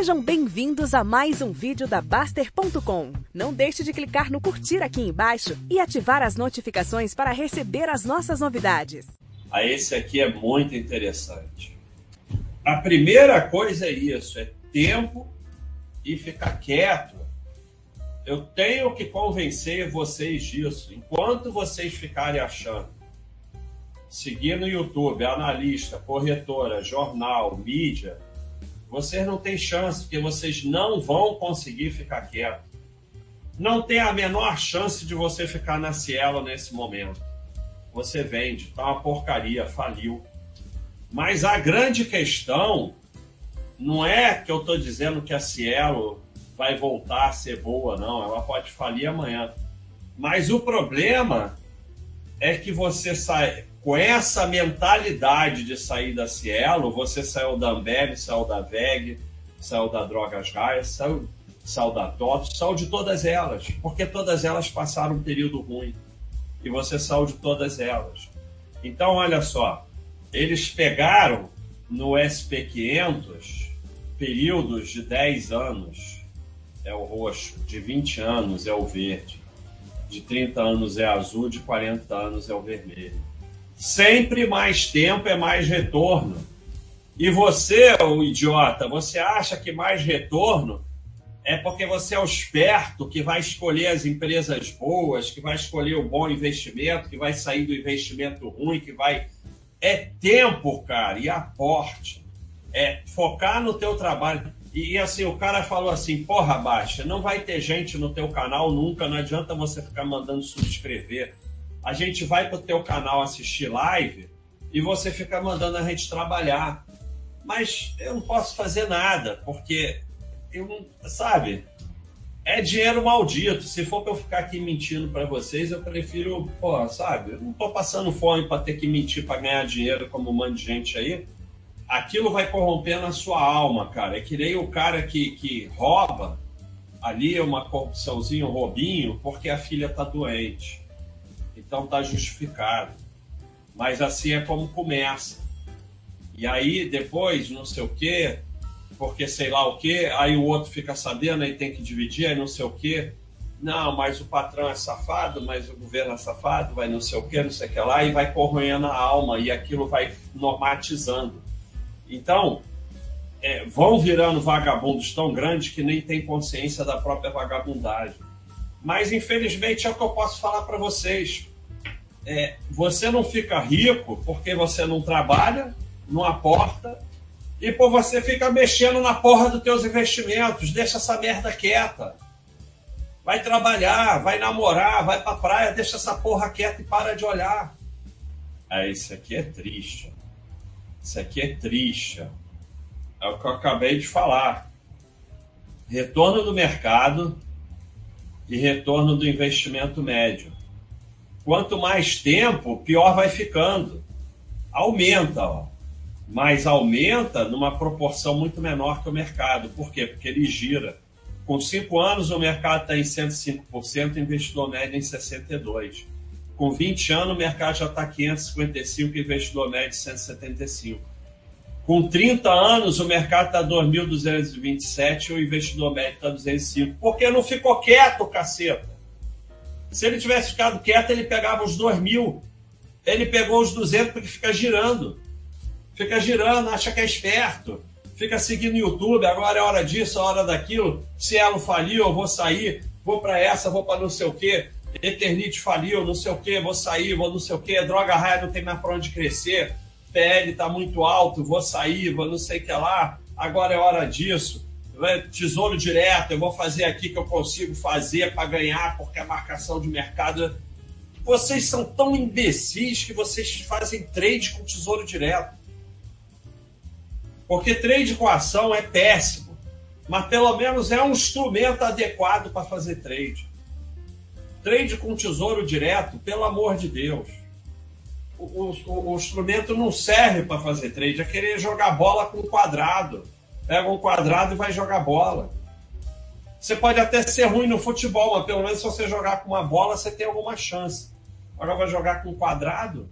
Sejam bem-vindos a mais um vídeo da Baster.com. Não deixe de clicar no curtir aqui embaixo e ativar as notificações para receber as nossas novidades. Ah, esse aqui é muito interessante. A primeira coisa é isso, é tempo e ficar quieto. Eu tenho que convencer vocês disso. Enquanto vocês ficarem achando, seguir no YouTube, analista, corretora, jornal, mídia, vocês não têm chance, porque vocês não vão conseguir ficar quieto. Não tem a menor chance de você ficar na Cielo nesse momento. Você vende, tá uma porcaria, faliu. Mas a grande questão não é que eu estou dizendo que a Cielo vai voltar a ser boa, não. Ela pode falir amanhã. Mas o problema é que você sai com essa mentalidade de sair da Cielo, você saiu da Ambev, saiu da VEG, saiu da Drogas Gaia, saiu, saiu da TOTS, saiu de todas elas, porque todas elas passaram um período ruim. E você saiu de todas elas. Então, olha só, eles pegaram no SP500 períodos de 10 anos é o roxo, de 20 anos é o verde, de 30 anos é azul, de 40 anos é o vermelho. Sempre mais tempo é mais retorno. E você, o idiota, você acha que mais retorno é porque você é o esperto que vai escolher as empresas boas, que vai escolher o bom investimento, que vai sair do investimento ruim, que vai. É tempo, cara, e aporte. É focar no teu trabalho. E assim, o cara falou assim: porra, baixa, não vai ter gente no teu canal nunca, não adianta você ficar mandando subscrever a gente vai para o teu canal assistir live e você fica mandando a gente trabalhar. Mas eu não posso fazer nada, porque eu não, sabe? É dinheiro maldito. Se for para eu ficar aqui mentindo para vocês, eu prefiro, pô, sabe? Eu não tô passando fome para ter que mentir para ganhar dinheiro como um monte de gente aí. Aquilo vai corrompendo a sua alma, cara. É que nem o cara que, que rouba ali é uma corrupçãozinha, um roubinho, porque a filha tá doente. Então está justificado. Mas assim é como começa. E aí depois, não sei o quê, porque sei lá o quê, aí o outro fica sabendo, aí tem que dividir, aí não sei o quê. Não, mas o patrão é safado, mas o governo é safado, vai não sei o quê, não sei o que lá, e vai corroendo a alma, e aquilo vai normatizando. Então, é, vão virando vagabundos tão grandes que nem tem consciência da própria vagabundagem. Mas, infelizmente, é o que eu posso falar para vocês é, você não fica rico porque você não trabalha, não aporta, e por você fica mexendo na porra dos teus investimentos. Deixa essa merda quieta. Vai trabalhar, vai namorar, vai pra praia, deixa essa porra quieta e para de olhar. É, isso aqui é triste. Isso aqui é triste. É o que eu acabei de falar. Retorno do mercado e retorno do investimento médio. Quanto mais tempo, pior vai ficando. Aumenta, ó. mas aumenta numa proporção muito menor que o mercado. Por quê? Porque ele gira. Com cinco anos, o mercado está em 105%, o investidor médio em 62%. Com 20 anos, o mercado já está 555%, o investidor médio 175%. Com 30 anos, o mercado está 2.227 e o investidor médio está 205. Porque não ficou quieto, caceta. Se ele tivesse ficado quieto, ele pegava os dois mil. Ele pegou os 200 porque fica girando. Fica girando, acha que é esperto. Fica seguindo o YouTube, agora é hora disso, é hora daquilo. Se ela faliu, eu vou sair, vou para essa, vou para não sei o quê. Eternite faliu, não sei o quê, vou sair, vou não sei o quê. Droga raia não tem mais para onde crescer. PL está muito alto, vou sair, vou não sei o que lá. Agora é hora disso tesouro direto, eu vou fazer aqui que eu consigo fazer para ganhar, porque a marcação de mercado. Vocês são tão imbecis que vocês fazem trade com tesouro direto. Porque trade com ação é péssimo, mas pelo menos é um instrumento adequado para fazer trade. Trade com tesouro direto, pelo amor de Deus. O, o, o instrumento não serve para fazer trade, é querer jogar bola com quadrado pega um quadrado e vai jogar bola. Você pode até ser ruim no futebol, mas pelo menos se você jogar com uma bola, você tem alguma chance. Agora vai jogar com um quadrado,